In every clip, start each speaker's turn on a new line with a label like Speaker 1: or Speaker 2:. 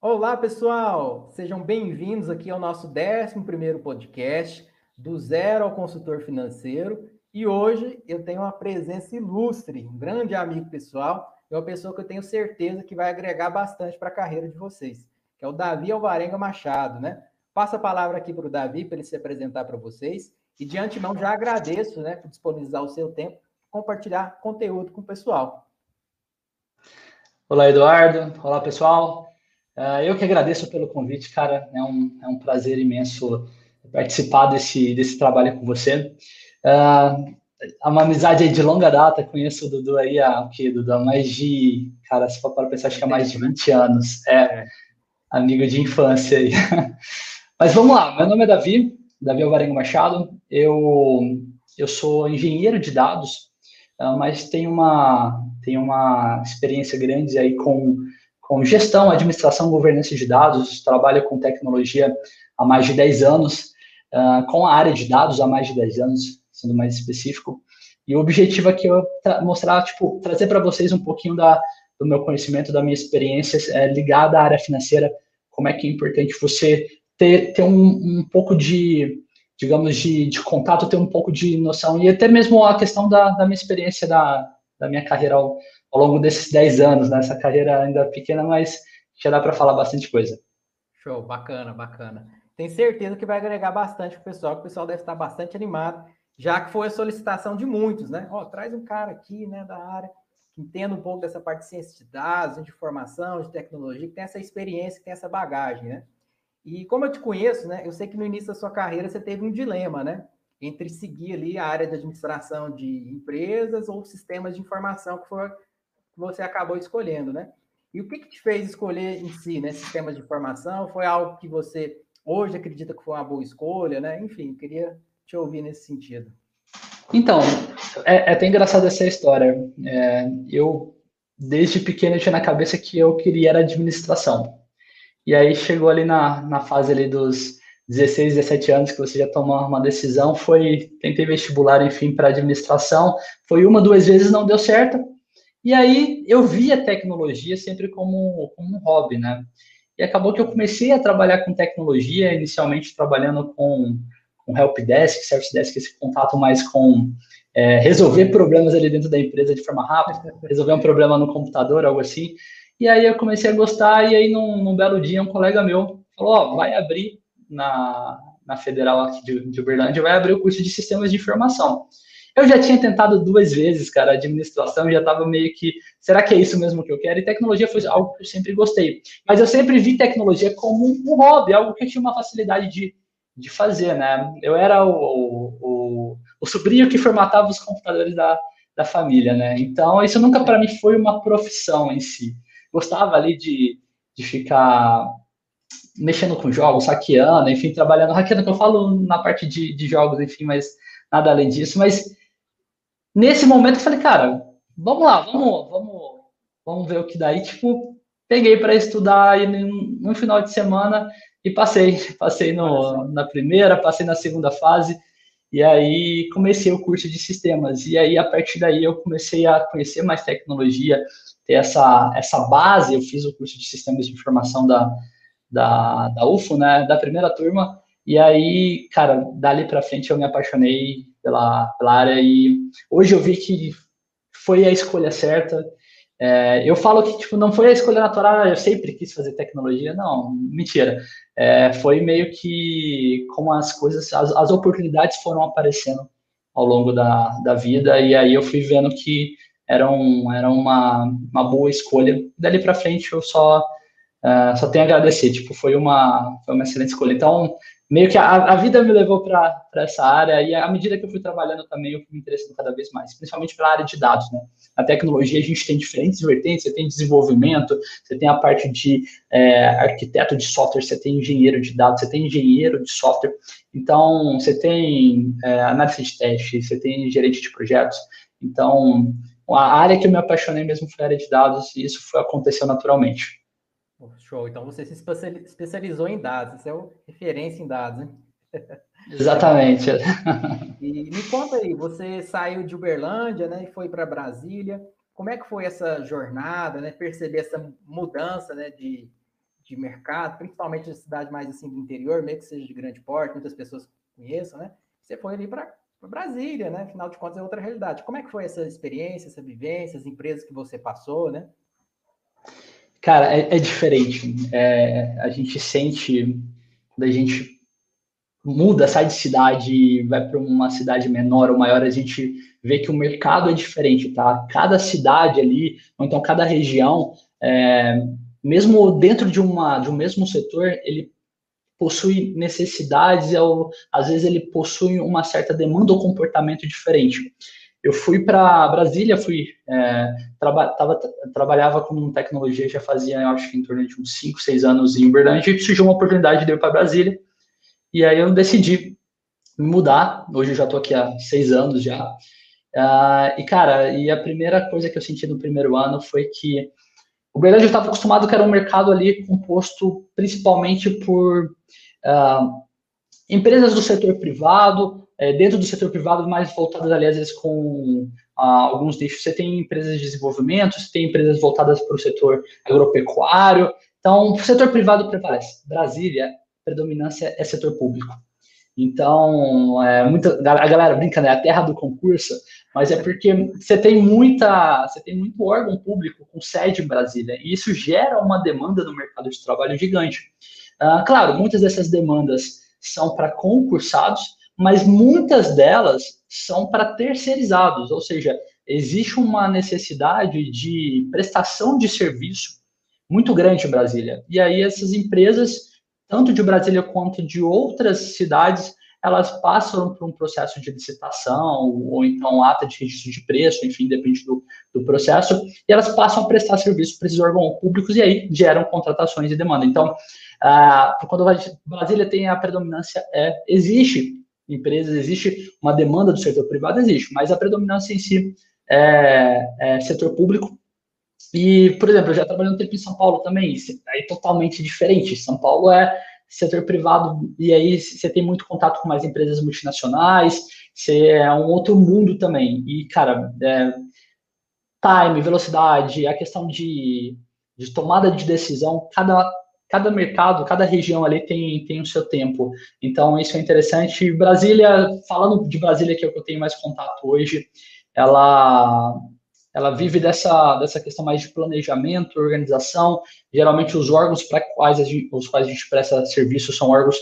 Speaker 1: Olá, pessoal! Sejam bem-vindos aqui ao nosso 11 podcast, do Zero ao Consultor Financeiro. E hoje eu tenho uma presença ilustre, um grande amigo pessoal, e uma pessoa que eu tenho certeza que vai agregar bastante para a carreira de vocês, que é o Davi Alvarenga Machado, né? Passo a palavra aqui para o Davi para ele se apresentar para vocês. E de antemão já agradeço né, por disponibilizar o seu tempo, compartilhar conteúdo com o pessoal.
Speaker 2: Olá, Eduardo. Olá, pessoal. Uh, eu que agradeço pelo convite, cara. É um, é um prazer imenso participar desse, desse trabalho com você. Uh, é uma amizade de longa data, conheço o Dudu aí há, o quê, Dudu? há mais de, cara, se for para pensar, acho que há mais de 20 anos. É, amigo de infância aí. Mas vamos lá, meu nome é Davi, Davi Alvarenga Machado, eu, eu sou engenheiro de dados, uh, mas tenho uma, tenho uma experiência grande aí com, com gestão, administração, governança de dados, trabalho com tecnologia há mais de 10 anos, uh, com a área de dados há mais de 10 anos, sendo mais específico. E o objetivo aqui é mostrar, tipo, trazer para vocês um pouquinho da, do meu conhecimento, da minha experiência é, ligada à área financeira, como é que é importante você ter, ter um, um pouco de, digamos, de, de contato, ter um pouco de noção, e até mesmo a questão da, da minha experiência da, da minha carreira ao, ao longo desses 10 anos, né? Essa carreira ainda pequena, mas já dá para falar bastante coisa.
Speaker 1: Show, bacana, bacana. Tenho certeza que vai agregar bastante para o pessoal, que o pessoal deve estar bastante animado, já que foi a solicitação de muitos, né? Ó, traz um cara aqui, né, da área, que entenda um pouco dessa parte de ciência de dados, de informação, de tecnologia, que tem essa experiência, que tem essa bagagem, né? E como eu te conheço, né, eu sei que no início da sua carreira você teve um dilema, né? entre seguir ali a área de administração de empresas ou sistemas de informação que foi você acabou escolhendo, né? E o que, que te fez escolher em si, né? Sistemas de informação? Foi algo que você hoje acredita que foi uma boa escolha, né? Enfim, queria te ouvir nesse sentido.
Speaker 2: Então, é, é até engraçada essa história. É, eu, desde pequeno, tinha na cabeça que eu queria era administração. E aí chegou ali na, na fase ali dos 16, 17 anos que você já tomou uma decisão, foi, tentei vestibular, enfim, para administração, foi uma, duas vezes, não deu certo, e aí eu vi a tecnologia sempre como, como um hobby, né? E acabou que eu comecei a trabalhar com tecnologia, inicialmente trabalhando com, com helpdesk, service desk, esse contato mais com é, resolver problemas ali dentro da empresa de forma rápida, resolver um problema no computador, algo assim. E aí eu comecei a gostar, e aí num, num belo dia um colega meu falou, oh, vai abrir na, na Federal aqui de, de Uberlândia, vai abrir o curso de Sistemas de Informação. Eu já tinha tentado duas vezes, cara, administração, já estava meio que, será que é isso mesmo que eu quero? E tecnologia foi algo que eu sempre gostei. Mas eu sempre vi tecnologia como um hobby, algo que eu tinha uma facilidade de, de fazer, né? Eu era o, o, o sobrinho que formatava os computadores da, da família, né? Então, isso nunca para mim foi uma profissão em si. Gostava ali de, de ficar mexendo com jogos, hackeando, enfim, trabalhando, hackeando que eu falo na parte de, de jogos, enfim, mas nada além disso. Mas nesse momento eu falei, cara, vamos lá, vamos, vamos, vamos ver o que dá. E, tipo, peguei para estudar aí no, final de semana e passei. Passei no, na primeira, passei na segunda fase. E aí comecei o curso de sistemas. E aí, a partir daí, eu comecei a conhecer mais tecnologia, ter essa, essa base. Eu fiz o curso de sistemas de informação da, da, da UFO, né, da primeira turma, e aí, cara, dali para frente eu me apaixonei pela, pela área e hoje eu vi que foi a escolha certa. É, eu falo que tipo, não foi a escolha natural, eu sempre quis fazer tecnologia, não, mentira. É, foi meio que como as coisas, as, as oportunidades foram aparecendo ao longo da, da vida, e aí eu fui vendo que era, um, era uma, uma boa escolha. Dali para frente eu só Uh, só tenho a agradecer, tipo, foi uma, foi uma excelente escolha. Então, meio que a, a vida me levou para essa área e à medida que eu fui trabalhando também, eu fui me interessando cada vez mais, principalmente pela área de dados, né? A tecnologia, a gente tem diferentes vertentes, você tem desenvolvimento, você tem a parte de é, arquiteto de software, você tem engenheiro de dados, você tem engenheiro de software, então, você tem é, análise de teste, você tem gerente de projetos, então, a área que eu me apaixonei mesmo foi a área de dados e isso foi, aconteceu naturalmente.
Speaker 1: Show. Então você se especializou em dados, você é o referência em dados, né?
Speaker 2: Exatamente.
Speaker 1: e me conta aí, você saiu de Uberlândia, né, e foi para Brasília. Como é que foi essa jornada, né? Perceber essa mudança, né, de, de mercado, principalmente na cidade mais assim do interior, mesmo que seja de grande porte, muitas pessoas conheçam, né? Você foi ali para Brasília, né? Afinal de contas é outra realidade. Como é que foi essa experiência, essa vivência, as empresas que você passou, né?
Speaker 2: Cara, é, é diferente. É, a gente sente quando a gente muda, sai de cidade vai para uma cidade menor ou maior, a gente vê que o mercado é diferente, tá? Cada cidade ali, ou então cada região, é, mesmo dentro de, uma, de um mesmo setor, ele possui necessidades, ou, às vezes ele possui uma certa demanda ou comportamento diferente. Eu fui para Brasília, fui é, traba, tava, trabalhava com tecnologia já fazia, eu acho que em torno de uns 5, 6 anos em Uberlândia, e surgiu uma oportunidade de ir para Brasília, e aí eu decidi me mudar, hoje eu já estou aqui há seis anos já, uh, e cara, e a primeira coisa que eu senti no primeiro ano foi que o Uberlândia estava acostumado que era um mercado ali composto principalmente por uh, empresas do setor privado, é, dentro do setor privado, mais voltadas ali, às vezes, com ah, alguns nichos. Você tem empresas de desenvolvimento, você tem empresas voltadas para o setor agropecuário. Então, o setor privado prevalece. Brasília, predominância é setor público. Então, é, muita, a galera brinca, né? A terra do concurso, mas é porque você tem muita, você tem muito órgão público com sede em Brasília, e isso gera uma demanda no mercado de trabalho gigante. Ah, claro, muitas dessas demandas são para concursados, mas muitas delas são para terceirizados, ou seja, existe uma necessidade de prestação de serviço muito grande em Brasília. E aí essas empresas, tanto de Brasília quanto de outras cidades, elas passam por um processo de licitação, ou então ata de registro de preço, enfim, depende do, do processo, e elas passam a prestar serviço para esses órgãos públicos e aí geram contratações e demanda. Então, ah, quando Brasília tem a predominância, é, existe empresas, existe uma demanda do setor privado, existe, mas a predominância em si é, é setor público. E, por exemplo, eu já trabalhei um tempo em São Paulo também, aí totalmente diferente. São Paulo é setor privado, e aí você tem muito contato com mais empresas multinacionais, você é um outro mundo também. E, cara, é, time, velocidade, a questão de, de tomada de decisão, cada cada mercado, cada região ali tem, tem o seu tempo. Então, isso é interessante. Brasília, falando de Brasília, que é o que eu tenho mais contato hoje, ela, ela vive dessa, dessa questão mais de planejamento, organização. Geralmente, os órgãos para quais gente, os quais a gente presta serviço são órgãos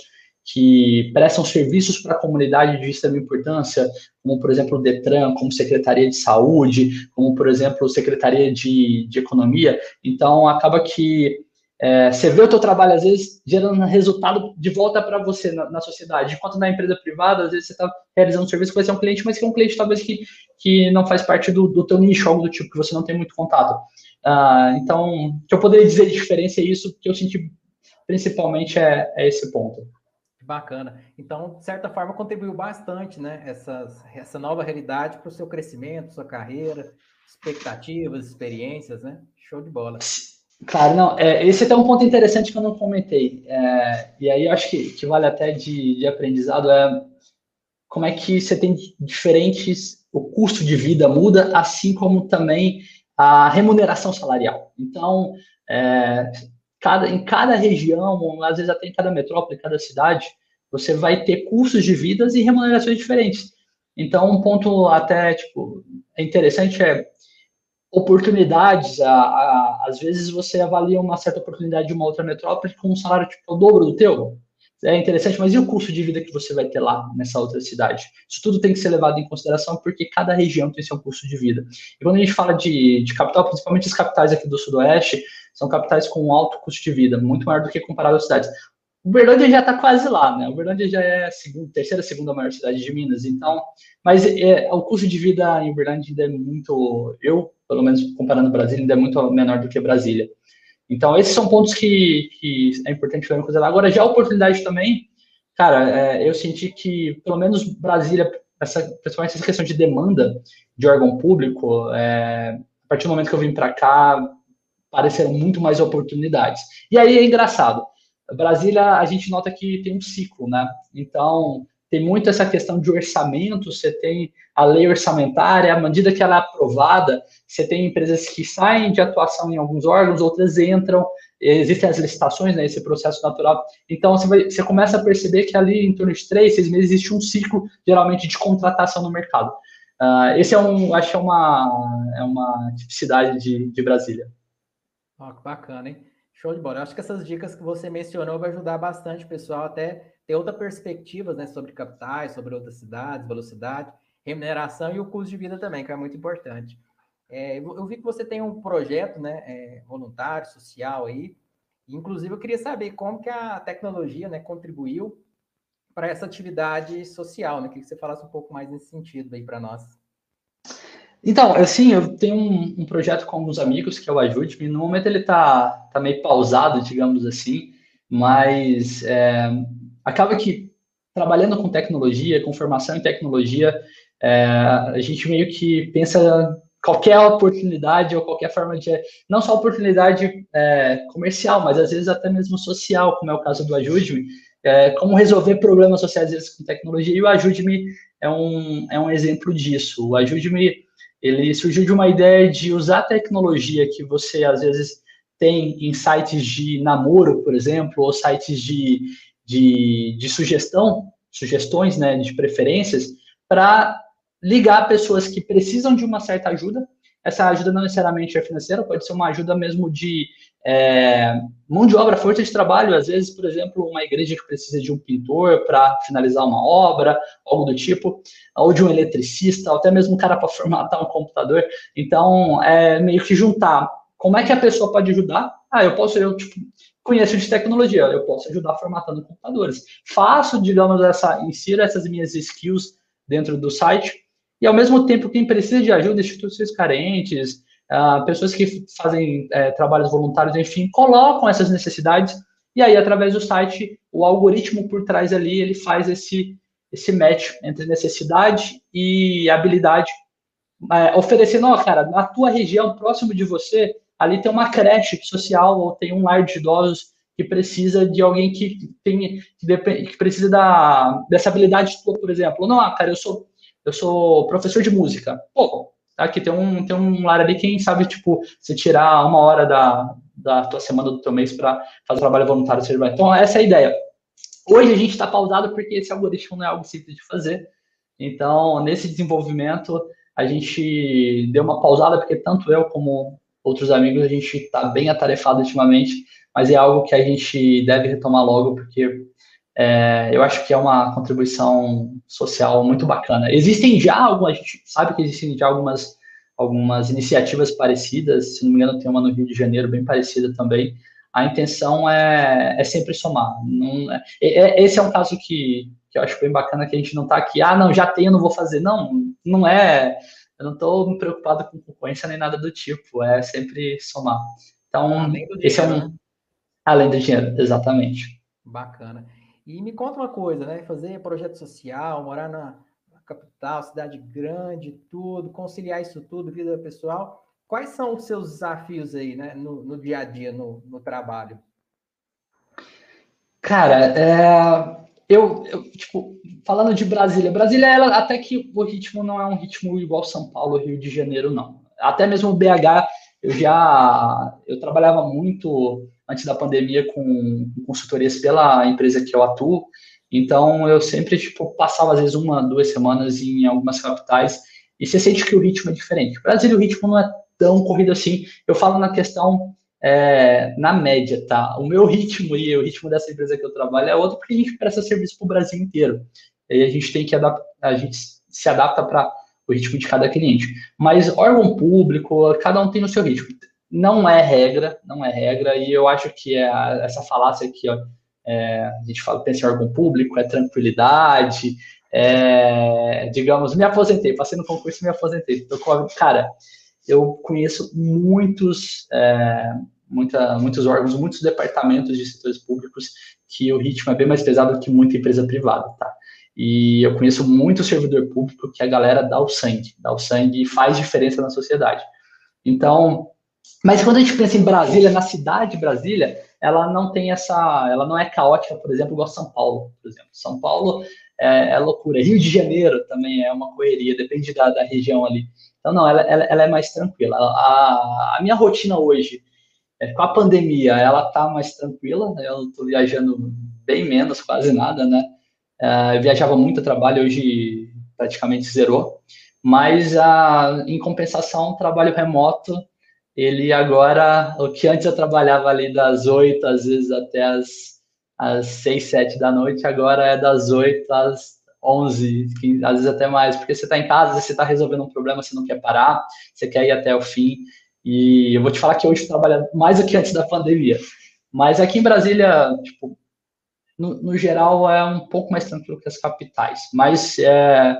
Speaker 2: que prestam serviços para a comunidade de extrema importância, como, por exemplo, o DETRAN, como Secretaria de Saúde, como, por exemplo, Secretaria de, de Economia. Então, acaba que é, você vê o teu trabalho, às vezes, gerando resultado de volta para você na, na, sociedade. Enquanto na empresa privada, às vezes você está realizando um serviço que vai ser um cliente, mas que é um cliente talvez que, que não faz parte do, do teu nicho, algo do tipo, que você não tem muito contato. Ah, então, o que eu poderia dizer de diferença é isso, que eu senti principalmente é, é esse ponto.
Speaker 1: Bacana. Então, de certa forma, contribuiu bastante, né? Essas, essa nova realidade para o seu crescimento, sua carreira, expectativas, experiências, né? Show de bola.
Speaker 2: Claro, não. É, esse é até um ponto interessante que eu não comentei. É, e aí eu acho que, que vale até de, de aprendizado é como é que você tem diferentes. O custo de vida muda, assim como também a remuneração salarial. Então, é, cada, em cada região, às vezes até em cada metrópole, cada cidade, você vai ter custos de vidas e remunerações diferentes. Então, um ponto até tipo interessante é oportunidades, a, a, às vezes você avalia uma certa oportunidade de uma outra metrópole com um salário tipo o dobro do teu. É interessante, mas e o custo de vida que você vai ter lá nessa outra cidade? Isso tudo tem que ser levado em consideração porque cada região tem seu custo de vida. E quando a gente fala de, de capital, principalmente as capitais aqui do Sudoeste, são capitais com alto custo de vida, muito maior do que comparado às cidades. Uberlândia já está quase lá, né? Uberlândia já é a segunda, terceira, segunda maior cidade de Minas, então, mas é, o custo de vida em Uberlândia ainda é muito, eu pelo menos comparando Brasília, ainda é muito menor do que Brasília. Então, esses são pontos que, que é importante considerar. Agora, já a oportunidade também, cara, é, eu senti que, pelo menos Brasília, essa, principalmente essa questão de demanda de órgão público, é, a partir do momento que eu vim para cá, pareceram muito mais oportunidades. E aí é engraçado. Brasília, a gente nota que tem um ciclo, né? Então, tem muito essa questão de orçamento, você tem a lei orçamentária, à medida que ela é aprovada, você tem empresas que saem de atuação em alguns órgãos, outras entram, existem as licitações, né, esse processo natural. Então, você, vai, você começa a perceber que ali, em torno de três, seis meses, existe um ciclo, geralmente, de contratação no mercado. Uh, esse é um, acho que é uma, é uma tipicidade de, de Brasília.
Speaker 1: Oh, que bacana, hein? Show de bola. Eu acho que essas dicas que você mencionou vai ajudar bastante o pessoal até ter outra perspectiva né, sobre capitais, sobre outras cidades, velocidade, remuneração e o custo de vida também, que é muito importante. É, eu vi que você tem um projeto né, é, voluntário, social aí. Inclusive, eu queria saber como que a tecnologia né, contribuiu para essa atividade social. Né? Queria que você falasse um pouco mais nesse sentido aí para nós.
Speaker 2: Então, assim, eu tenho um, um, projeto com alguns amigos que é o Ajude-me. No momento ele está tá meio pausado, digamos assim, mas é, acaba que trabalhando com tecnologia, com formação em tecnologia, é, a gente meio que pensa qualquer oportunidade ou qualquer forma de não só oportunidade é, comercial, mas às vezes até mesmo social, como é o caso do Ajude-me, é, como resolver problemas sociais com tecnologia. E o Ajude-me é um, é um exemplo disso. O Ajude-me ele surgiu de uma ideia de usar a tecnologia que você às vezes tem em sites de namoro, por exemplo, ou sites de, de, de sugestão, sugestões, né, de preferências, para ligar pessoas que precisam de uma certa ajuda. Essa ajuda não necessariamente é financeira, pode ser uma ajuda mesmo de é, mão de obra, força de trabalho. Às vezes, por exemplo, uma igreja que precisa de um pintor para finalizar uma obra, algo do tipo, ou de um eletricista, ou até mesmo um cara para formatar um computador. Então, é meio que juntar. Como é que a pessoa pode ajudar? Ah, eu posso, eu tipo, conheço de tecnologia, eu posso ajudar formatando computadores. Faço, digamos, essa, insiro essas minhas skills dentro do site, e ao mesmo tempo, quem precisa de ajuda, instituições carentes, uh, pessoas que fazem é, trabalhos voluntários, enfim, colocam essas necessidades, e aí, através do site, o algoritmo por trás ali, ele faz esse, esse match entre necessidade e habilidade, é, oferecendo, ó, cara, na tua região, próximo de você, ali tem uma creche social ou tem um lar de idosos que precisa de alguém que tem que, que precisa da, dessa habilidade tua, por exemplo. Não, ah, cara, eu sou eu sou professor de música. Pô, aqui tem um tem um lar ali, quem sabe, tipo, se tirar uma hora da, da tua semana do teu mês para fazer trabalho voluntário, você vai. Então, essa é a ideia. Hoje a gente está pausado porque esse algoritmo não é algo simples de fazer. Então, nesse desenvolvimento, a gente deu uma pausada, porque tanto eu como outros amigos, a gente está bem atarefado ultimamente, mas é algo que a gente deve retomar logo, porque é, eu acho que é uma contribuição social muito bacana. Existem já algumas, a gente sabe que existem já algumas, algumas iniciativas parecidas, se não me engano, tem uma no Rio de Janeiro bem parecida também. A intenção é, é sempre somar. Não, é, é, esse é um caso que, que eu acho bem bacana, que a gente não está aqui, ah, não, já tenho, não vou fazer. Não, não é eu não estou me preocupado com concorrência nem nada do tipo, é sempre somar. Então, esse é um. Né? Além do dinheiro, exatamente.
Speaker 1: Bacana. E me conta uma coisa, né? Fazer projeto social, morar na, capital, cidade grande, tudo, conciliar isso tudo, vida pessoal. Quais são os seus desafios aí, né, no, no dia a dia, no, no trabalho?
Speaker 2: Cara, é, eu, eu, tipo, falando de Brasília, Brasília, ela, até que o ritmo não é um ritmo igual São Paulo, Rio de Janeiro, não. Até mesmo o BH, eu já, eu trabalhava muito antes da pandemia com, consultorias pela empresa que eu atuo, então eu sempre, tipo, passava às vezes uma, duas semanas em algumas capitais, e você sente que o ritmo é diferente. Brasília, o ritmo não é tão corrido assim. Eu falo na questão é, na média, tá? O meu ritmo e o ritmo dessa empresa que eu trabalho é outro, porque a gente presta serviço para o Brasil inteiro. E a gente tem que adaptar, a gente se adapta para o ritmo de cada cliente. Mas órgão público, cada um tem o seu ritmo. Não é regra, não é regra, e eu acho que é a, essa falácia aqui, ó, é, a gente fala, pensa em órgão público, é tranquilidade, é, digamos, me aposentei, passei no concurso e me aposentei. Com, cara, eu conheço muitos, é, muita, muitos órgãos, muitos departamentos de setores públicos que o ritmo é bem mais pesado que muita empresa privada, tá? E eu conheço muito servidor público que a galera dá o sangue, dá o sangue e faz diferença na sociedade. Então, mas quando a gente pensa em Brasília, na cidade de Brasília, ela não tem essa, ela não é caótica, por exemplo, igual São Paulo, por exemplo. São Paulo é, é loucura. Rio de Janeiro também é uma correria, depende da, da região ali. Então, não, ela, ela, ela é mais tranquila. A, a, minha rotina hoje, É, com a pandemia, ela tá mais tranquila, né? eu estou viajando bem menos, quase nada, né? É, viajava muito a trabalho, hoje praticamente zerou. Mas, a, em compensação, trabalho remoto, ele agora, o que antes eu trabalhava ali das 8, às vezes até as, as 6, 7 da noite, agora é das 8 às 11, 15, às vezes até mais, porque você está em casa, você está resolvendo um problema, você não quer parar, você quer ir até o fim. E eu vou te falar que hoje trabalha mais do que antes da pandemia. Mas aqui em Brasília, tipo, no, no geral, é um pouco mais tranquilo que as capitais. Mas, é,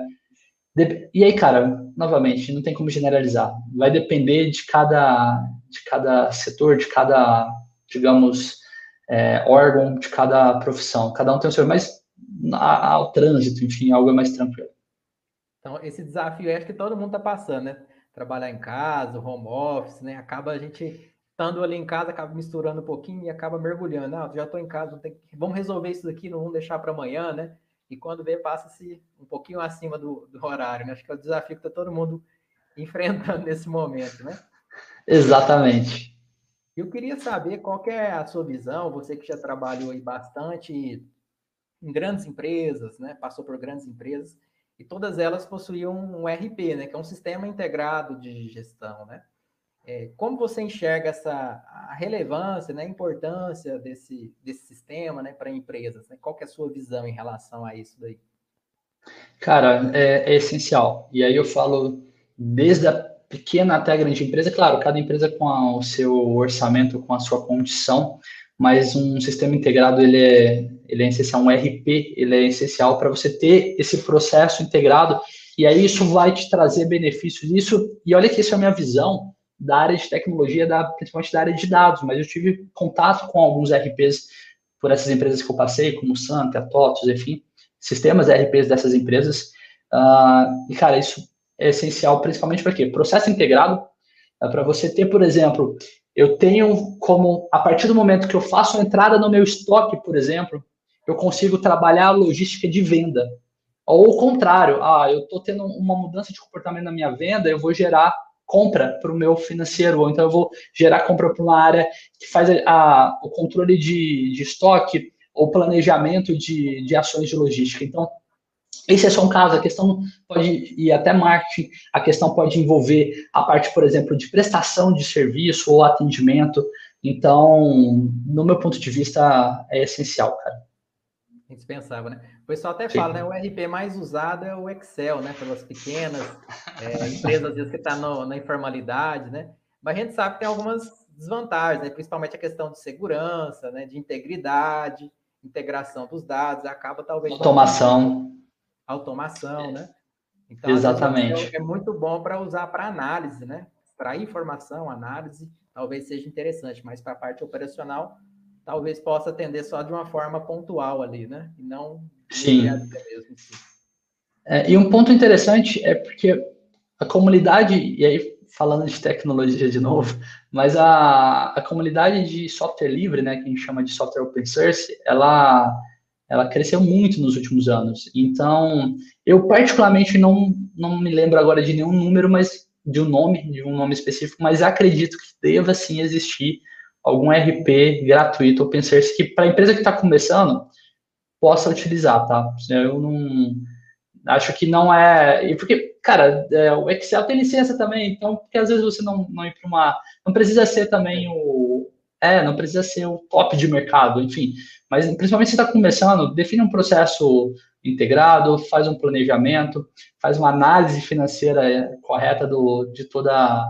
Speaker 2: e aí, cara, novamente, não tem como generalizar. Vai depender de cada, de cada setor, de cada, digamos, é, órgão, de cada profissão. Cada um tem o seu, mas ao trânsito, enfim, algo é mais tranquilo.
Speaker 1: Então, esse desafio acho que todo mundo está passando, né? trabalhar em casa, home office, né? Acaba a gente estando ali em casa, acaba misturando um pouquinho e acaba mergulhando. Ah, já estou em casa, vamos resolver isso daqui, não vamos deixar para amanhã, né? E quando vê, passa-se um pouquinho acima do, do, horário, né? Acho que é o desafio que está todo mundo enfrentando nesse momento, né?
Speaker 2: Exatamente.
Speaker 1: Eu queria saber qual que é a sua visão, você que já trabalhou aí bastante em grandes empresas, né? Passou por grandes empresas e todas elas possuíam um RP, né, que é um sistema integrado de gestão, né? É, como você enxerga essa a relevância, né, a importância desse, desse sistema, né, para empresas? Né? Qual que é a sua visão em relação a isso daí?
Speaker 2: Cara, é, é essencial. E aí eu falo desde a pequena até a grande empresa, claro, cada empresa com a, o seu orçamento, com a sua condição, mas um sistema integrado ele é, ele é essencial, um RP ele é essencial para você ter esse processo integrado e aí isso vai te trazer benefícios. Isso e olha que isso é a minha visão da área de tecnologia, da, principalmente da área de dados, mas eu tive contato com alguns RPs por essas empresas que eu passei, como Santa, TOTOS, enfim, sistemas RPs dessas empresas. Uh, e, cara, isso é essencial, principalmente para quê? Processo integrado, uh, para você ter, por exemplo, eu tenho como, a partir do momento que eu faço a entrada no meu estoque, por exemplo, eu consigo trabalhar a logística de venda. Ou o contrário, ah, eu estou tendo uma mudança de comportamento na minha venda, eu vou gerar compra para o meu financeiro, ou então eu vou gerar compra para uma área que faz a, a, o controle de, de estoque ou planejamento de, de ações de logística. Então, esse é só um caso, a questão pode ir até marketing, a questão pode envolver a parte, por exemplo, de prestação de serviço ou atendimento. Então, no meu ponto de vista, é essencial, cara.
Speaker 1: Indispensável, né? O pessoal até Sim. fala, né? O RP mais usado é o Excel, né? Pelas pequenas é, empresas, às vezes, que está na informalidade, né? Mas a gente sabe que tem algumas desvantagens, né? principalmente a questão de segurança, né? De integridade, integração dos dados, acaba talvez...
Speaker 2: Automação
Speaker 1: automação, né? Então,
Speaker 2: Exatamente.
Speaker 1: É, é muito bom para usar para análise, né? Para informação, análise, talvez seja interessante, mas para a parte operacional, talvez possa atender só de uma forma pontual ali, né? E não
Speaker 2: Sim. Mesmo, é, e um ponto interessante é porque a comunidade, e aí falando de tecnologia de novo, mas a, a comunidade de software livre, né, que a gente chama de software open source, ela ela cresceu muito nos últimos anos. Então, eu particularmente não, não me lembro agora de nenhum número, mas de um nome, de um nome específico, mas acredito que deva sim existir algum RP gratuito open source que para a empresa que está começando possa utilizar, tá? Eu não acho que não é. Porque, cara, é, o Excel tem licença também, então, porque às vezes você não, não ir para uma. Não precisa ser também o. É, não precisa ser o top de mercado, enfim. Mas, principalmente se está começando, define um processo integrado, faz um planejamento, faz uma análise financeira correta do, de, toda,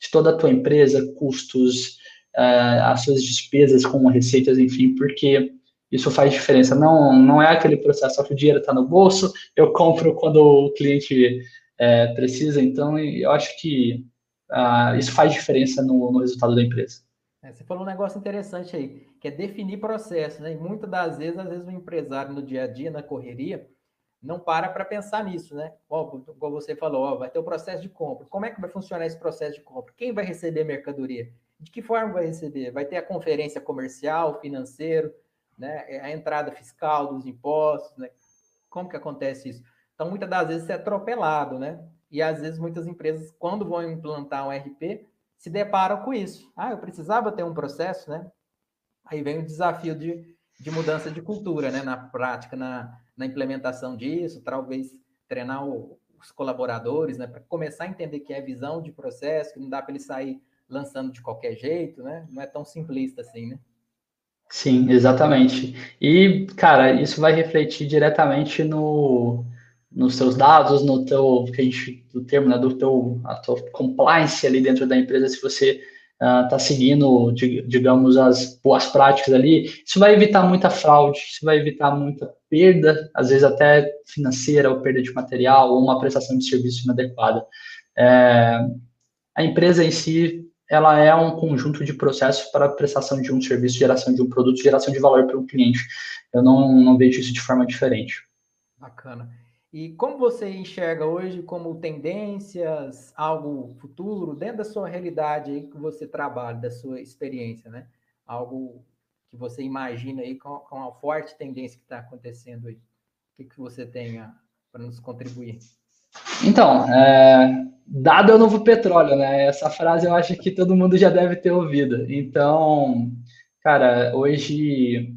Speaker 2: de toda a tua empresa, custos, uh, as suas despesas com receitas, enfim, porque isso faz diferença. Não, não é aquele processo que o dinheiro está no bolso, eu compro quando o cliente uh, precisa. Então, eu acho que uh, isso faz diferença no, no resultado da empresa.
Speaker 1: É, você falou um negócio interessante aí, que é definir processo, né? E muitas das vezes, às vezes, o empresário no dia a dia, na correria, não para para pensar nisso, né? Ó, como você falou, ó, vai ter o processo de compra. Como é que vai funcionar esse processo de compra? Quem vai receber mercadoria? De que forma vai receber? Vai ter a conferência comercial, financeiro, né? É a entrada fiscal dos impostos, né? Como que acontece isso? Então, muitas das vezes, é atropelado, né? E às vezes, muitas empresas, quando vão implantar um RP, se deparam com isso. Ah, eu precisava ter um processo, né? Aí vem o desafio de, de mudança de cultura, né? Na prática, na, na implementação disso, talvez treinar o, os colaboradores, né? Para começar a entender que é visão de processo, que não dá para ele sair lançando de qualquer jeito, né? Não é tão simplista assim, né?
Speaker 2: Sim, exatamente. E, cara, isso vai refletir diretamente no, nos seus dados, no teu, que a gente, do termo, né, do teu, a tua compliance ali dentro da empresa, se você está uh, seguindo, digamos, as boas práticas ali, isso vai evitar muita fraude, isso vai evitar muita perda, às vezes até financeira, ou perda de material, ou uma prestação de serviço inadequada. É, a empresa em si, ela é um conjunto de processos para prestação de um serviço, geração de um produto, geração de valor para o cliente. Eu não, não vejo isso de forma diferente.
Speaker 1: Bacana. E como você enxerga hoje como tendências, algo futuro, dentro da sua realidade aí que você trabalha, da sua experiência, né? Algo que você imagina aí com, com a forte tendência que está acontecendo aí. O que, que você tem para nos contribuir?
Speaker 2: Então, é, dado é o novo petróleo, né? Essa frase eu acho que todo mundo já deve ter ouvido. Então, cara, hoje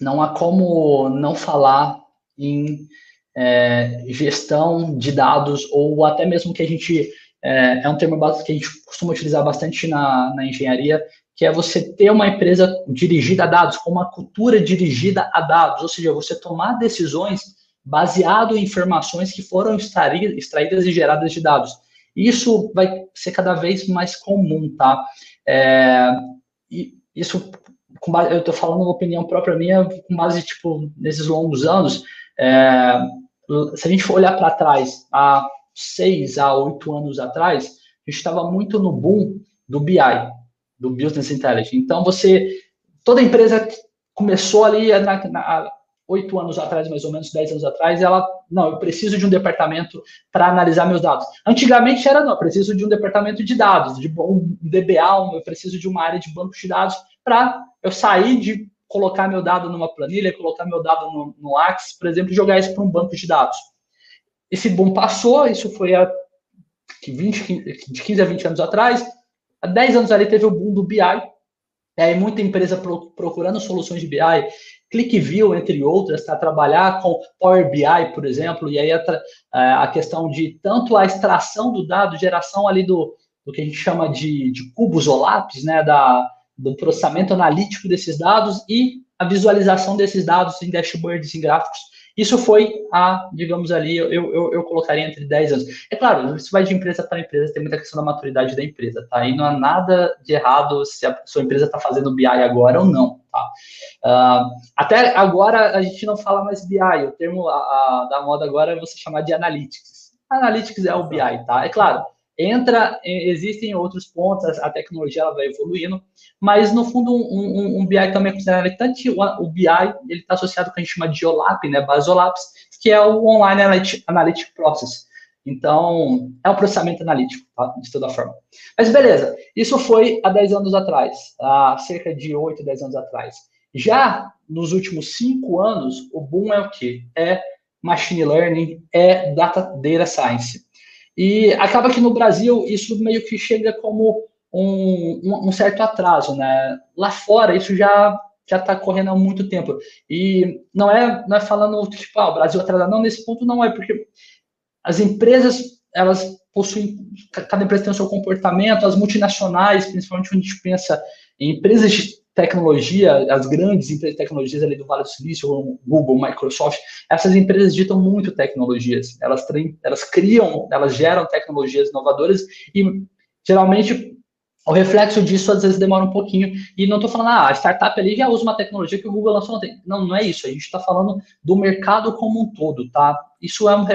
Speaker 2: não há como não falar em é, gestão de dados, ou até mesmo que a gente. É, é um termo que a gente costuma utilizar bastante na, na engenharia, que é você ter uma empresa dirigida a dados, com uma cultura dirigida a dados, ou seja, você tomar decisões baseado em informações que foram extraídas e geradas de dados. Isso vai ser cada vez mais comum, tá? É, isso, base, eu estou falando uma opinião própria minha, com base, tipo, nesses longos anos, é, se a gente for olhar para trás, há seis a oito anos atrás, a gente estava muito no boom do BI, do Business Intelligence. Então, você, toda empresa começou ali há oito anos atrás, mais ou menos, dez anos atrás, ela, não, eu preciso de um departamento para analisar meus dados. Antigamente era, não, eu preciso de um departamento de dados, de um DBA, eu preciso de uma área de banco de dados para eu sair de colocar meu dado numa planilha, colocar meu dado no, no Axis, por exemplo, e jogar isso para um banco de dados. Esse boom passou, isso foi há 20, de 15 a 20 anos atrás. Há 10 anos ali teve o boom do BI, e aí muita empresa pro, procurando soluções de BI, ClickView, entre outras, para trabalhar com Power BI, por exemplo, e aí a, a, questão de tanto a extração do dado, geração ali do, do que a gente chama de, de cubos ou lápis, né, da, do processamento analítico desses dados e a visualização desses dados em dashboards, em gráficos. Isso foi a, digamos ali, eu, eu, eu colocaria entre 10 anos. É claro, isso vai de empresa para empresa, tem muita questão da maturidade da empresa, tá? E não há nada de errado se a sua empresa está fazendo BI agora ou não, tá? Uh, até agora a gente não fala mais BI, o termo a, a, da moda agora é você chamar de Analytics. Analytics é o BI, tá? É claro, entra, existem outros pontos, a tecnologia ela vai evoluindo, mas no fundo um, um, um BI também é considerado tanto o BI ele está associado com o que a gente chama de OLAP, né, Basolaps, que é o Online Analytic Process. Então, é um processamento analítico, tá? de toda forma. Mas beleza, isso foi há 10 anos atrás, há cerca de 8, 10 anos atrás. Já nos últimos 5 anos, o boom é o quê? É machine learning, é data, data science. E acaba que no Brasil isso meio que chega como um, um, um certo atraso, né? Lá fora isso já já está correndo há muito tempo. E não é, não é falando, tipo, ah, o Brasil atrasa, não, nesse ponto não é, porque as empresas, elas possuem, cada empresa tem o seu comportamento, as multinacionais, principalmente quando a gente pensa em empresas de tecnologia, as grandes empresas de tecnologias ali do Vale do Silício, Google, Microsoft, essas empresas ditam muito tecnologias. Elas, elas criam, elas geram tecnologias inovadoras e geralmente o reflexo disso às vezes demora um pouquinho. E não estou falando, ah, a startup ali já usa uma tecnologia que o Google lançou ontem. Não, não é isso. A gente está falando do mercado como um todo, tá? Isso, é um,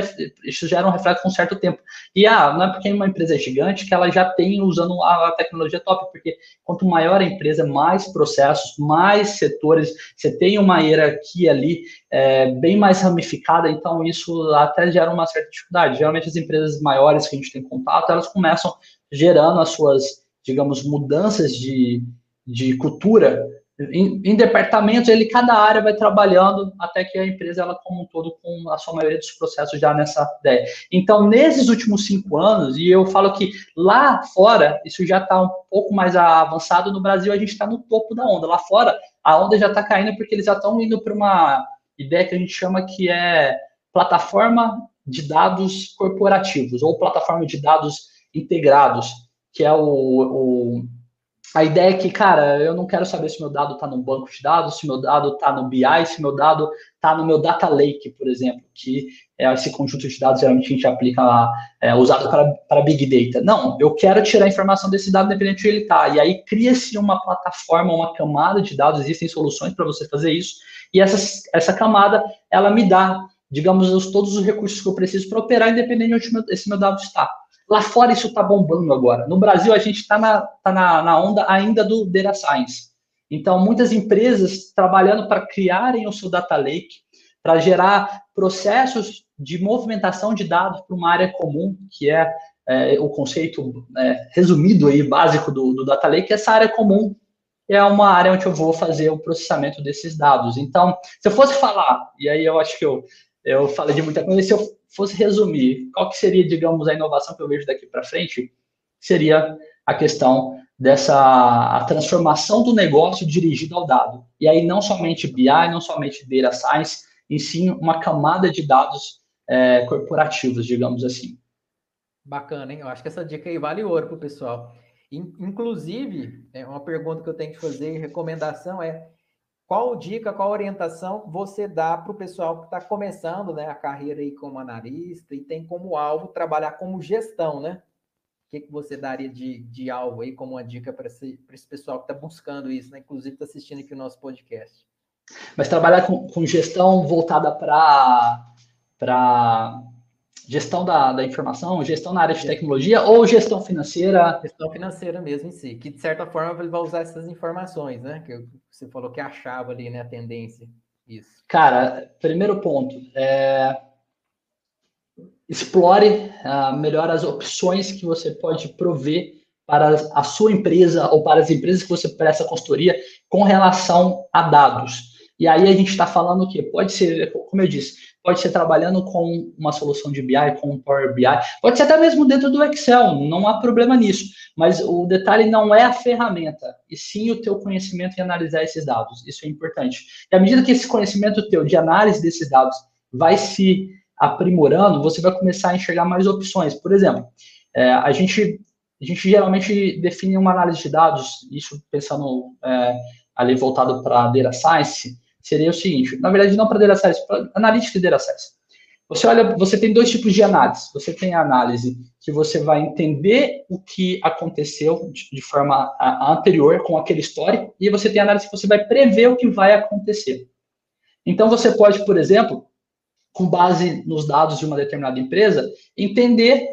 Speaker 2: isso gera um reflexo com um certo tempo. E ah, não é porque uma empresa é gigante que ela já tem usando a, tecnologia top, porque quanto maior a empresa, mais processos, mais setores, você tem uma hierarquia ali é, bem mais ramificada, então isso até gera uma certa dificuldade. Geralmente as empresas maiores que a gente tem contato, elas começam gerando as suas digamos, mudanças de, de cultura em, em, departamentos, ele cada área vai trabalhando até que a empresa ela como um todo com a sua maioria dos processos já nessa ideia. Então, nesses últimos cinco anos, e eu falo que lá fora isso já está um pouco mais avançado, no Brasil a gente está no topo da onda. Lá fora a onda já está caindo porque eles já estão indo para uma ideia que a gente chama que é plataforma de dados corporativos ou plataforma de dados integrados, que é o, o a ideia é que, cara, eu não quero saber se meu dado está no banco de dados, se meu dado está no BI, se meu dado está no meu data lake, por exemplo, que é esse conjunto de dados geralmente a gente aplica lá, é, usado para, para Big Data. Não, eu quero tirar a informação desse dado independente de onde ele está. E aí cria-se uma plataforma, uma camada de dados, existem soluções para você fazer isso, e essa, essa camada, ela me dá, digamos, todos os recursos que eu preciso para operar, independente de onde esse meu dado está. Lá fora isso está bombando agora. No Brasil, a gente está na, tá na, na onda ainda do Data Science. Então, muitas empresas trabalhando para criarem o seu data lake, para gerar processos de movimentação de dados para uma área comum, que é, é o conceito é, resumido aí, básico do, do data lake, essa área comum é uma área onde eu vou fazer o processamento desses dados. Então, se eu fosse falar, e aí eu acho que eu, eu falei de muita coisa, se eu fosse resumir, qual que seria, digamos, a inovação que eu vejo daqui para frente, seria a questão dessa a transformação do negócio dirigido ao dado. E aí não somente BI, não somente Data Science, e sim uma camada de dados é, corporativos, digamos assim.
Speaker 1: Bacana, hein? Eu acho que essa dica aí vale ouro para o pessoal. Inclusive, é uma pergunta que eu tenho que fazer, recomendação é qual dica, qual orientação você dá para o pessoal que está começando né, a carreira aí como analista e tem como alvo trabalhar como gestão, né? O que, que você daria de, de alvo aí como uma dica para esse, esse pessoal que está buscando isso, né? Inclusive está assistindo aqui o nosso podcast.
Speaker 2: Mas trabalhar com, com gestão voltada para gestão da, da informação, gestão na área de tecnologia ou gestão financeira?
Speaker 1: Gestão financeira mesmo em si, que de certa forma ele vai usar essas informações, né? Que você falou que achava ali, né, a tendência. Isso.
Speaker 2: Cara, primeiro ponto, é... explore uh, melhor as opções que você pode prover para a sua empresa ou para as empresas que você presta consultoria com relação a dados. E aí a gente está falando o quê? Pode ser, como eu disse, pode ser trabalhando com uma solução de BI, com Power BI, pode ser até mesmo dentro do Excel, não há problema nisso. Mas o detalhe não é a ferramenta, e sim o teu conhecimento em analisar esses dados. Isso é importante. E à medida que esse conhecimento teu de análise desses dados vai se aprimorando, você vai começar a enxergar mais opções. Por exemplo, é, a gente a gente geralmente define uma análise de dados, isso pensando é, ali voltado para data science, seria o seguinte, na verdade não para data science, para analítica de data science. Você olha, você tem dois tipos de análise. Você tem a análise que você vai entender o que aconteceu de, forma anterior com aquele histórico, e você tem a análise que você vai prever o que vai acontecer. Então você pode, por exemplo, com base nos dados de uma determinada empresa, entender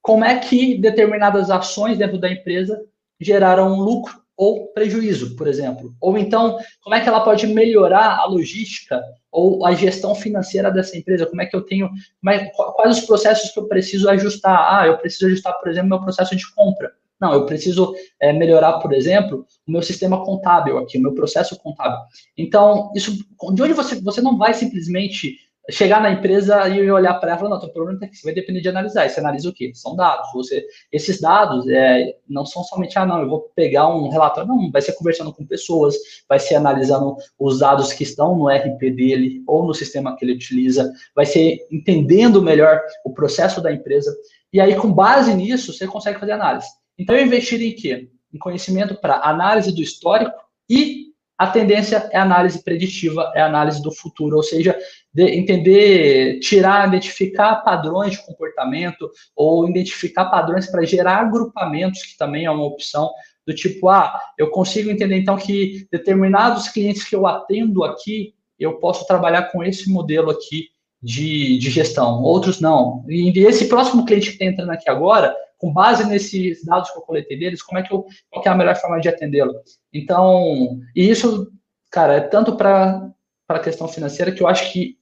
Speaker 2: como é que determinadas ações dentro da empresa geraram um lucro ou prejuízo, por exemplo. Ou então, como é que ela pode melhorar a logística ou a gestão financeira dessa empresa? Como é que eu tenho, é, quais os processos que eu preciso ajustar? Ah, eu preciso ajustar, por exemplo, meu processo de compra. Não, eu preciso é, melhorar, por exemplo, o meu sistema contábil aqui, o meu processo contábil. Então, isso, de onde você, você não vai simplesmente chegar na empresa e olhar para ela e falar, não, o problema é que você vai depender de analisar. E você analisa o quê? São dados. Você, esses dados é, não são somente, ah, não, eu vou pegar um relatório. Não, vai ser conversando com pessoas, vai ser analisando os dados que estão no RP dele ou no sistema que ele utiliza, vai ser entendendo melhor o processo da empresa. E aí, com base nisso, você consegue fazer análise. Então, eu investir em quê? Em conhecimento para análise do histórico e a tendência é análise preditiva, é análise do futuro, ou seja, entender, tirar, identificar padrões de comportamento ou identificar padrões para gerar agrupamentos, que também é uma opção do tipo, ah, eu consigo entender então que determinados clientes que eu atendo aqui, eu posso trabalhar com esse modelo aqui de, de gestão, outros não. E esse próximo cliente que está entrando aqui agora, com base nesses dados que eu coletei deles, como é que eu, qual é a melhor forma de atendê-lo? Então, e isso, cara, é tanto para a questão financeira que eu acho que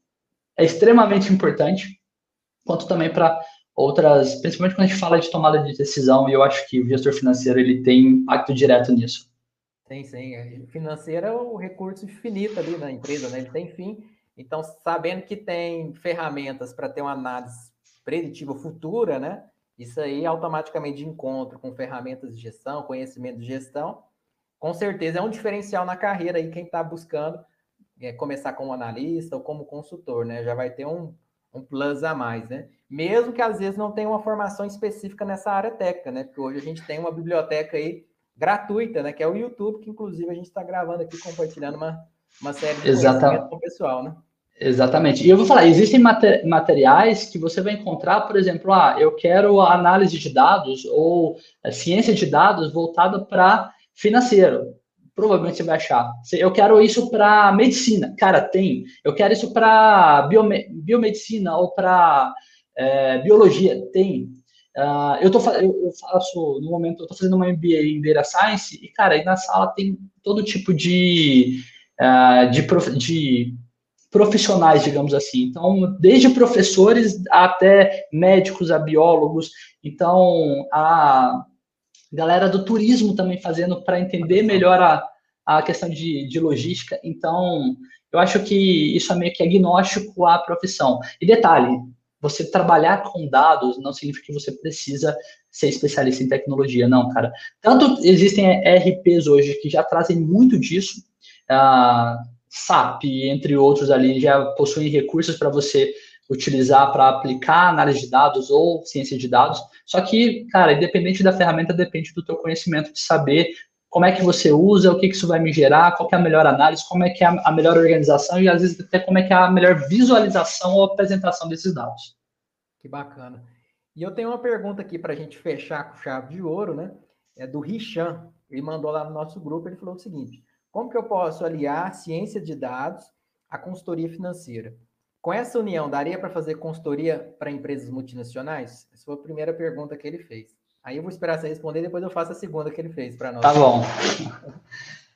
Speaker 2: é extremamente importante, quanto também para outras, principalmente quando a gente fala de tomada de decisão, e eu acho que o gestor financeiro ele tem impacto direto nisso.
Speaker 1: Tem sim. Financeira é o recurso infinito ali na empresa, né? Ele tem fim. Então, sabendo que tem ferramentas para ter uma análise preditiva futura, né? Isso aí automaticamente de encontro com ferramentas de gestão, conhecimento de gestão, com certeza é um diferencial na carreira aí quem está buscando é, começar como analista ou como consultor, né? Já vai ter um, um plus a mais, né? Mesmo que às vezes não tenha uma formação específica nessa área técnica, né? Porque hoje a gente tem uma biblioteca aí gratuita, né? Que é o YouTube, que inclusive a gente está gravando aqui, compartilhando uma, uma série de
Speaker 2: Exatamente.
Speaker 1: com o pessoal, né?
Speaker 2: Exatamente. E eu vou falar, existem materiais que você vai encontrar, por exemplo, ah, eu quero análise de dados ou eh, ciência de dados voltada para financeiro. Provavelmente você vai achar. Eu quero isso para medicina. Cara, tem. Eu quero isso para biome biomedicina ou para é, biologia. Tem. Uh, eu, tô, eu faço, no momento, eu estou fazendo uma MBA em Data Science e, cara, aí na sala tem todo tipo de, uh, de, de profissionais, digamos assim. Então, desde professores até médicos, a biólogos. Então, a galera do turismo também fazendo para entender melhor a, a questão de, de logística. Então, eu acho que isso é meio que agnóstico à profissão. E detalhe, você trabalhar com dados não significa que você precisa ser especialista em tecnologia, não, cara. Tanto existem RPs hoje que já trazem muito disso, uh, SAP, entre outros ali, já possuem recursos para você utilizar para aplicar análise de dados ou ciência de dados. Só que, cara, independente da ferramenta, depende do teu conhecimento de saber como é que você usa, o que, que isso vai me gerar, qual é a melhor análise, como é que é a melhor organização e às vezes até como é que é a melhor visualização ou apresentação desses dados.
Speaker 1: Que bacana. E eu tenho uma pergunta aqui para a gente fechar com chave de ouro, né? É do Richan. Ele mandou lá no nosso grupo, ele falou o seguinte: como que eu posso aliar ciência de dados à consultoria financeira? Com essa união, daria para fazer consultoria para empresas multinacionais? Essa foi a primeira pergunta que ele fez. Aí eu vou esperar você responder, depois eu faço a segunda que ele fez para nós.
Speaker 2: Tá bom.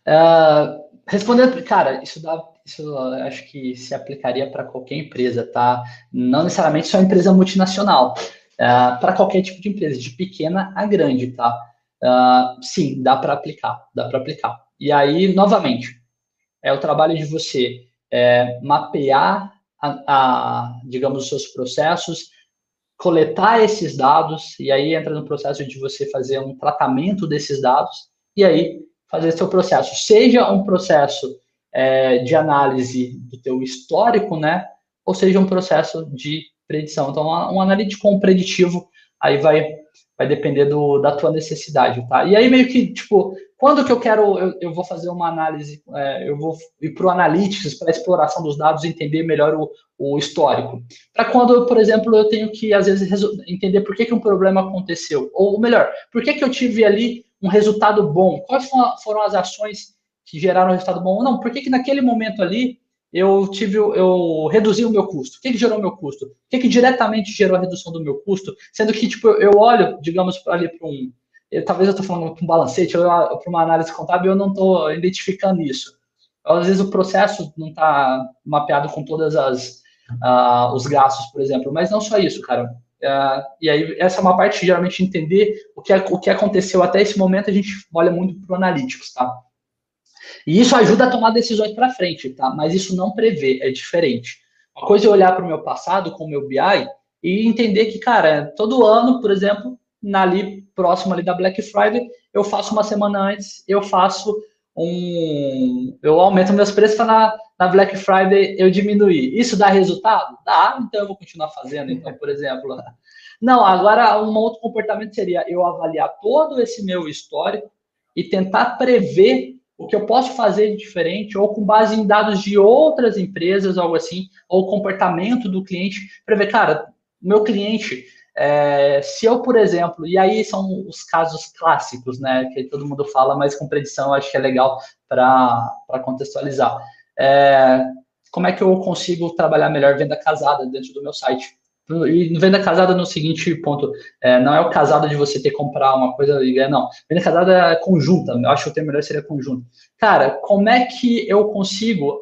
Speaker 2: Uh, respondendo, cara, isso dá, isso acho que se aplicaria para qualquer empresa, tá? Não necessariamente só empresa multinacional, uh, para qualquer tipo de empresa, de pequena a grande, tá? Uh, sim, dá para aplicar, dá para aplicar. E aí, novamente, é o trabalho de você é, mapear, a, a, digamos, os seus processos, coletar esses dados, e aí entra no processo de você fazer um tratamento desses dados, e aí fazer seu processo. Seja um processo é, de análise do teu histórico, né? Ou seja um processo de predição. Então, um analítico preditivo aí vai vai depender do, da tua necessidade, tá? E aí meio que, tipo, quando que eu quero, eu, eu vou fazer uma análise, é, eu vou ir para o Analytics, para a exploração dos dados, entender melhor o, o histórico. Para quando, por exemplo, eu tenho que, às vezes, entender por que, que um problema aconteceu. Ou melhor, por que, que eu tive ali um resultado bom? Quais foram as ações que geraram um resultado bom? Ou não, por que, que naquele momento ali eu tive, eu reduzi o meu custo. O que, que gerou o meu custo? O que, que diretamente gerou a redução do meu custo? Sendo que, tipo, eu olho, digamos, ali para um. Eu, talvez eu estou falando para um balancete, para uma análise contábil, eu não estou identificando isso. Às vezes o processo não está mapeado com todas as uh, os gastos, por exemplo. Mas não só isso, cara. Uh, e aí, essa é uma parte, geralmente, entender o que, o que aconteceu até esse momento, a gente olha muito para o Analytics, tá? E isso ajuda a tomar decisões para frente, tá? Mas isso não prevê, é diferente. Uma coisa é olhar para o meu passado com o meu BI e entender que, cara, todo ano, por exemplo, na ali próximo ali da Black Friday, eu faço uma semana antes, eu faço um, eu aumento meus preços para na, na Black Friday eu diminuir. Isso dá resultado? Dá, então eu vou continuar fazendo. Então, por exemplo, não, agora um outro comportamento seria eu avaliar todo esse meu histórico e tentar prever o que eu posso fazer de diferente, ou com base em dados de outras empresas, algo assim, ou comportamento do cliente, para ver, cara, meu cliente, é, se eu, por exemplo, e aí são os casos clássicos, né, que todo mundo fala, mas com predição acho que é legal para contextualizar. É, como é que eu consigo trabalhar melhor venda casada dentro do meu site? E venda casada no seguinte ponto, é, não é o casado de você ter que comprar uma coisa e ganhar, não. Venda casada é conjunta, eu acho que o termo melhor seria conjunto. Cara, como é que eu consigo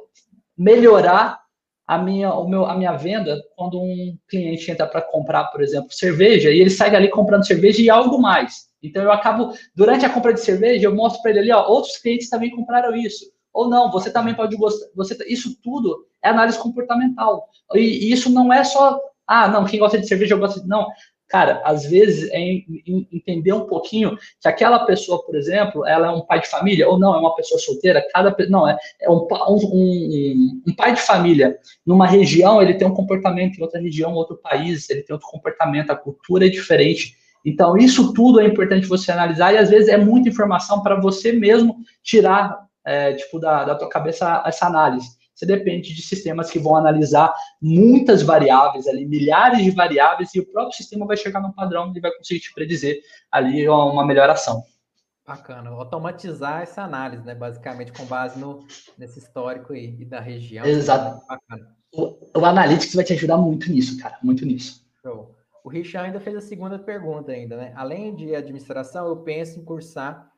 Speaker 2: melhorar a minha, o meu, a minha venda quando um cliente entra para comprar, por exemplo, cerveja, e ele sai dali comprando cerveja e algo mais. Então eu acabo, durante a compra de cerveja, eu mostro para ele ali, ó, outros clientes também compraram isso. Ou não, você também pode gostar. Você, isso tudo é análise comportamental. E, e isso não é só, ah, não, quem gosta de cerveja, eu gosto de. Não, Cara, às vezes é entender um pouquinho que aquela pessoa, por exemplo, ela é um pai de família ou não, é uma pessoa solteira. Cada não é, é um, um, um, pai de família numa região ele tem um comportamento em outra região, outro país ele tem outro comportamento, a cultura é diferente. Então isso tudo é importante você analisar e às vezes é muita informação para você mesmo tirar é, tipo da, da tua cabeça essa análise você depende de sistemas que vão analisar muitas variáveis ali, milhares de variáveis, e o próprio sistema vai chegar num padrão e vai conseguir te predizer ali uma melhor ação.
Speaker 1: Bacana, automatizar essa análise, né? Basicamente com base no, nesse histórico aí e da região.
Speaker 2: Exato. O, o Analytics vai te ajudar muito nisso, cara, muito nisso.
Speaker 1: Show. O Richard ainda fez a segunda pergunta ainda, né? Além de administração, eu penso em cursar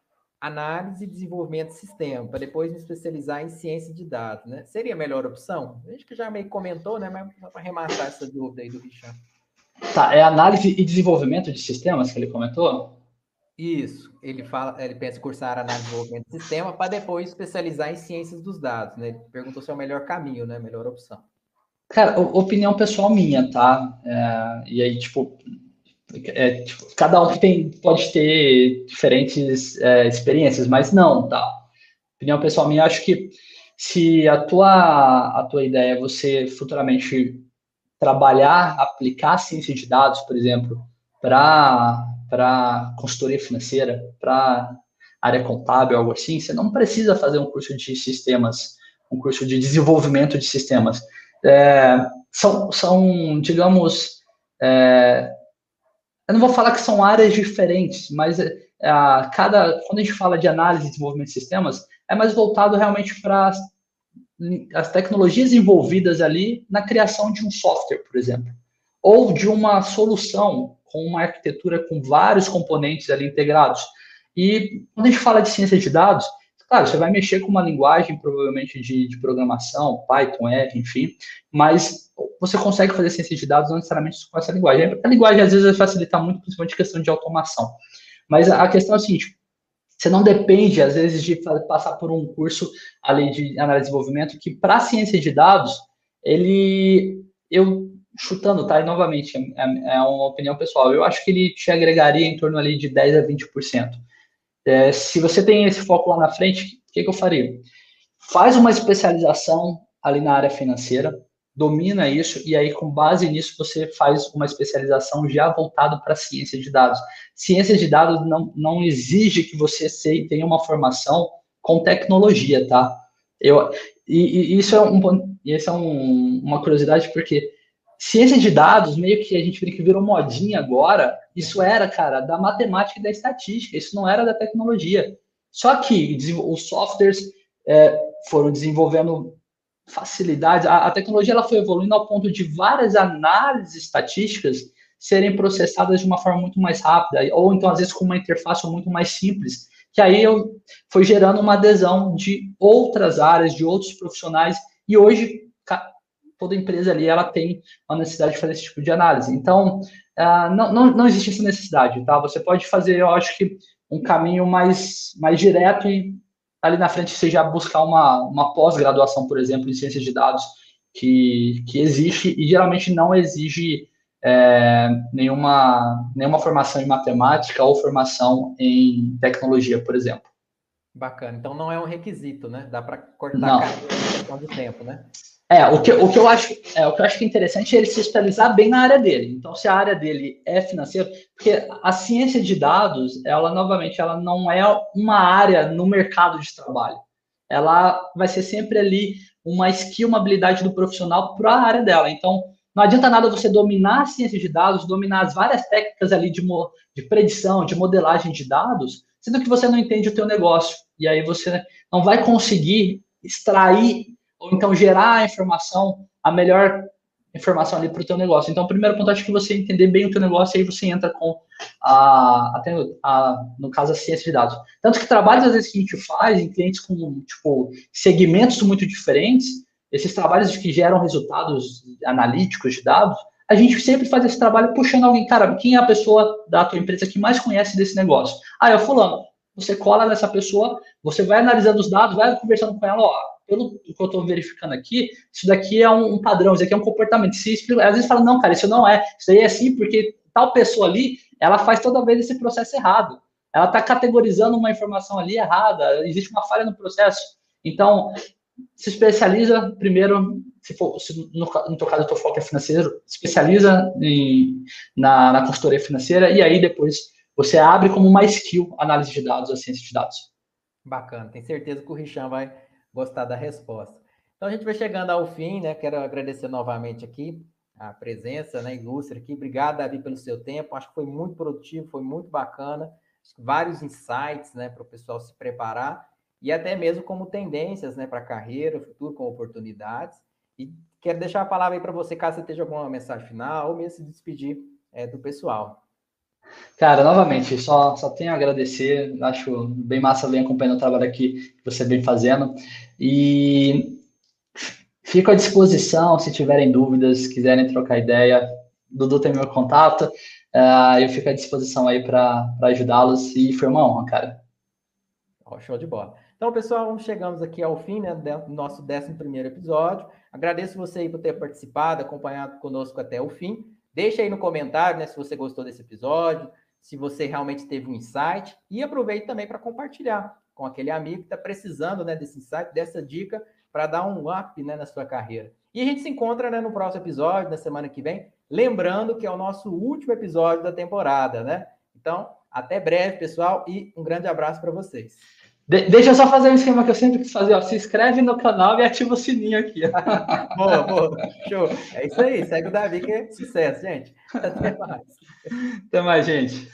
Speaker 1: análise e desenvolvimento de sistema, para depois me especializar em ciência de dados, né? Seria a melhor opção? A gente que já meio comentou, né? Mas para arrematar essa dúvida aí do Richard.
Speaker 2: Tá, é análise e desenvolvimento de sistemas que ele comentou?
Speaker 1: Isso, ele fala, ele pensa em cursar análise e desenvolvimento de sistema para depois especializar em ciências dos dados, né? Ele perguntou se é o melhor caminho, né? Melhor opção.
Speaker 2: Cara, opinião pessoal minha, tá? É, e aí, tipo, é, tipo, cada um tem, pode ter diferentes é, experiências, mas não, tá? Opinião pessoal minha, acho que se a tua, a tua ideia é você futuramente trabalhar, aplicar ciência de dados, por exemplo, para consultoria financeira, para área contábil, algo assim, você não precisa fazer um curso de sistemas, um curso de desenvolvimento de sistemas. É, são, são, digamos, é, eu não vou falar que são áreas diferentes, mas a cada quando a gente fala de análise e desenvolvimento de sistemas, é mais voltado realmente para as, as tecnologias envolvidas ali na criação de um software, por exemplo, ou de uma solução com uma arquitetura com vários componentes ali integrados. E quando a gente fala de ciência de dados, Claro, você vai mexer com uma linguagem, provavelmente, de, de, programação, Python, R, enfim, mas você consegue fazer ciência de dados não necessariamente com essa linguagem. A linguagem, às vezes, facilita muito, principalmente questão de automação. Mas a questão é a seguinte, você não depende, às vezes, de passar por um curso ali de análise de desenvolvimento, que para ciência de dados, ele, eu chutando, tá? E novamente, é, é uma opinião pessoal, eu acho que ele te agregaria em torno ali de 10 a 20%. É, se você tem esse foco lá na frente, o que, que eu faria? Faz uma especialização ali na área financeira, domina isso e aí com base nisso você faz uma especialização já voltado para ciência de dados. Ciência de dados não, não exige que você tenha uma formação com tecnologia, tá? Eu, e, e isso é, um, isso é um, uma curiosidade porque ciência de dados meio que a gente que virou modinha agora isso era, cara, da matemática e da estatística, isso não era da tecnologia. Só que os softwares é, foram desenvolvendo facilidades, a, a, tecnologia ela foi evoluindo ao ponto de várias análises estatísticas serem processadas de uma forma muito mais rápida, ou então às vezes com uma interface muito mais simples, que aí eu, foi gerando uma adesão de outras áreas, de outros profissionais, e hoje toda empresa ali ela tem uma necessidade de fazer esse tipo de análise. Então, uh, não, não, não existe essa necessidade, tá? Você pode fazer, eu acho que, um caminho mais, mais direto e ali na frente você já buscar uma, uma pós-graduação, por exemplo, em ciências de dados, que, que existe e geralmente não exige é, nenhuma, nenhuma formação em matemática ou formação em tecnologia, por exemplo.
Speaker 1: Bacana. Então não é um requisito, né? Dá para cortar não. a questão do tempo, né?
Speaker 2: É, o que, o que eu acho é o que eu acho que é interessante é ele se especializar bem na área dele. Então, se a área dele é financeira, porque a ciência de dados, ela novamente, ela não é uma área no mercado de trabalho. Ela vai ser sempre ali uma skill, uma habilidade do profissional para a área dela. Então, não adianta nada você dominar a ciência de dados, dominar as várias técnicas ali de, de predição, de modelagem de dados, sendo que você não entende o teu negócio. E aí você não vai conseguir extrair ou então gerar a informação, a melhor informação ali para o teu negócio. Então, o primeiro ponto, acho que você entender bem o teu negócio, aí você entra com, a, até no caso, a ciência de dados. Tanto que trabalhos, às vezes, que a gente faz em clientes com, tipo, segmentos muito diferentes, esses trabalhos que geram resultados analíticos de dados, a gente sempre faz esse trabalho puxando alguém, cara, quem é a pessoa da tua empresa que mais conhece desse negócio? Ah, é o fulano. Você cola nessa pessoa, você vai analisando os dados, vai conversando com ela, ó, pelo que eu estou verificando aqui, isso daqui é um, padrão, isso aqui é um comportamento. Se explica, às vezes fala, não, cara, isso não é, isso aí é assim porque tal pessoa ali, ela faz toda vez esse processo errado. Ela está categorizando uma informação ali errada, existe uma falha no processo. Então, se especializa primeiro, se for, se no, no teu caso o teu foco é financeiro, especializa em, na, na consultoria financeira e aí depois você abre como uma skill análise de dados, a ciência de dados.
Speaker 1: Bacana, tenho certeza que o Richan vai gostar da resposta. Então a gente vai chegando ao fim, né? Quero agradecer novamente aqui a presença, né, ilustre aqui. Obrigado, Davi, pelo seu tempo. Acho que foi muito produtivo, foi muito bacana. Vários insights, né, para o pessoal se preparar e até mesmo como tendências, né, para carreira, futuro com oportunidades. E quero deixar a palavra aí para você, caso você esteja alguma mensagem final ou mesmo se despedir é, do pessoal.
Speaker 2: Cara, novamente, só, só tenho a agradecer. Acho bem massa bem acompanhando o trabalho aqui que você vem fazendo. E fico à disposição se tiverem dúvidas, quiserem trocar ideia. Dudu tem meu contato. Uh, eu fico à disposição aí para ajudá-los e foi uma honra, cara.
Speaker 1: Oh, show de bola. Então, pessoal, chegamos aqui ao fim né, do nosso 11 episódio. Agradeço você aí por ter participado, acompanhado conosco até o fim. Deixa aí no comentário né, se você gostou desse episódio, se você realmente teve um insight. E aproveite também para compartilhar com aquele amigo que está precisando né, desse insight, dessa dica, para dar um up né, na sua carreira. E a gente se encontra né, no próximo episódio, na semana que vem. Lembrando que é o nosso último episódio da temporada, né? Então, até breve, pessoal, e um grande abraço para vocês.
Speaker 2: De deixa eu só fazer um esquema que eu sempre quis fazer, ó. Se inscreve no canal e ativa o sininho aqui.
Speaker 1: boa, boa. Show. É isso aí. Segue o Davi que é sucesso, gente. Até mais.
Speaker 2: Até mais, gente.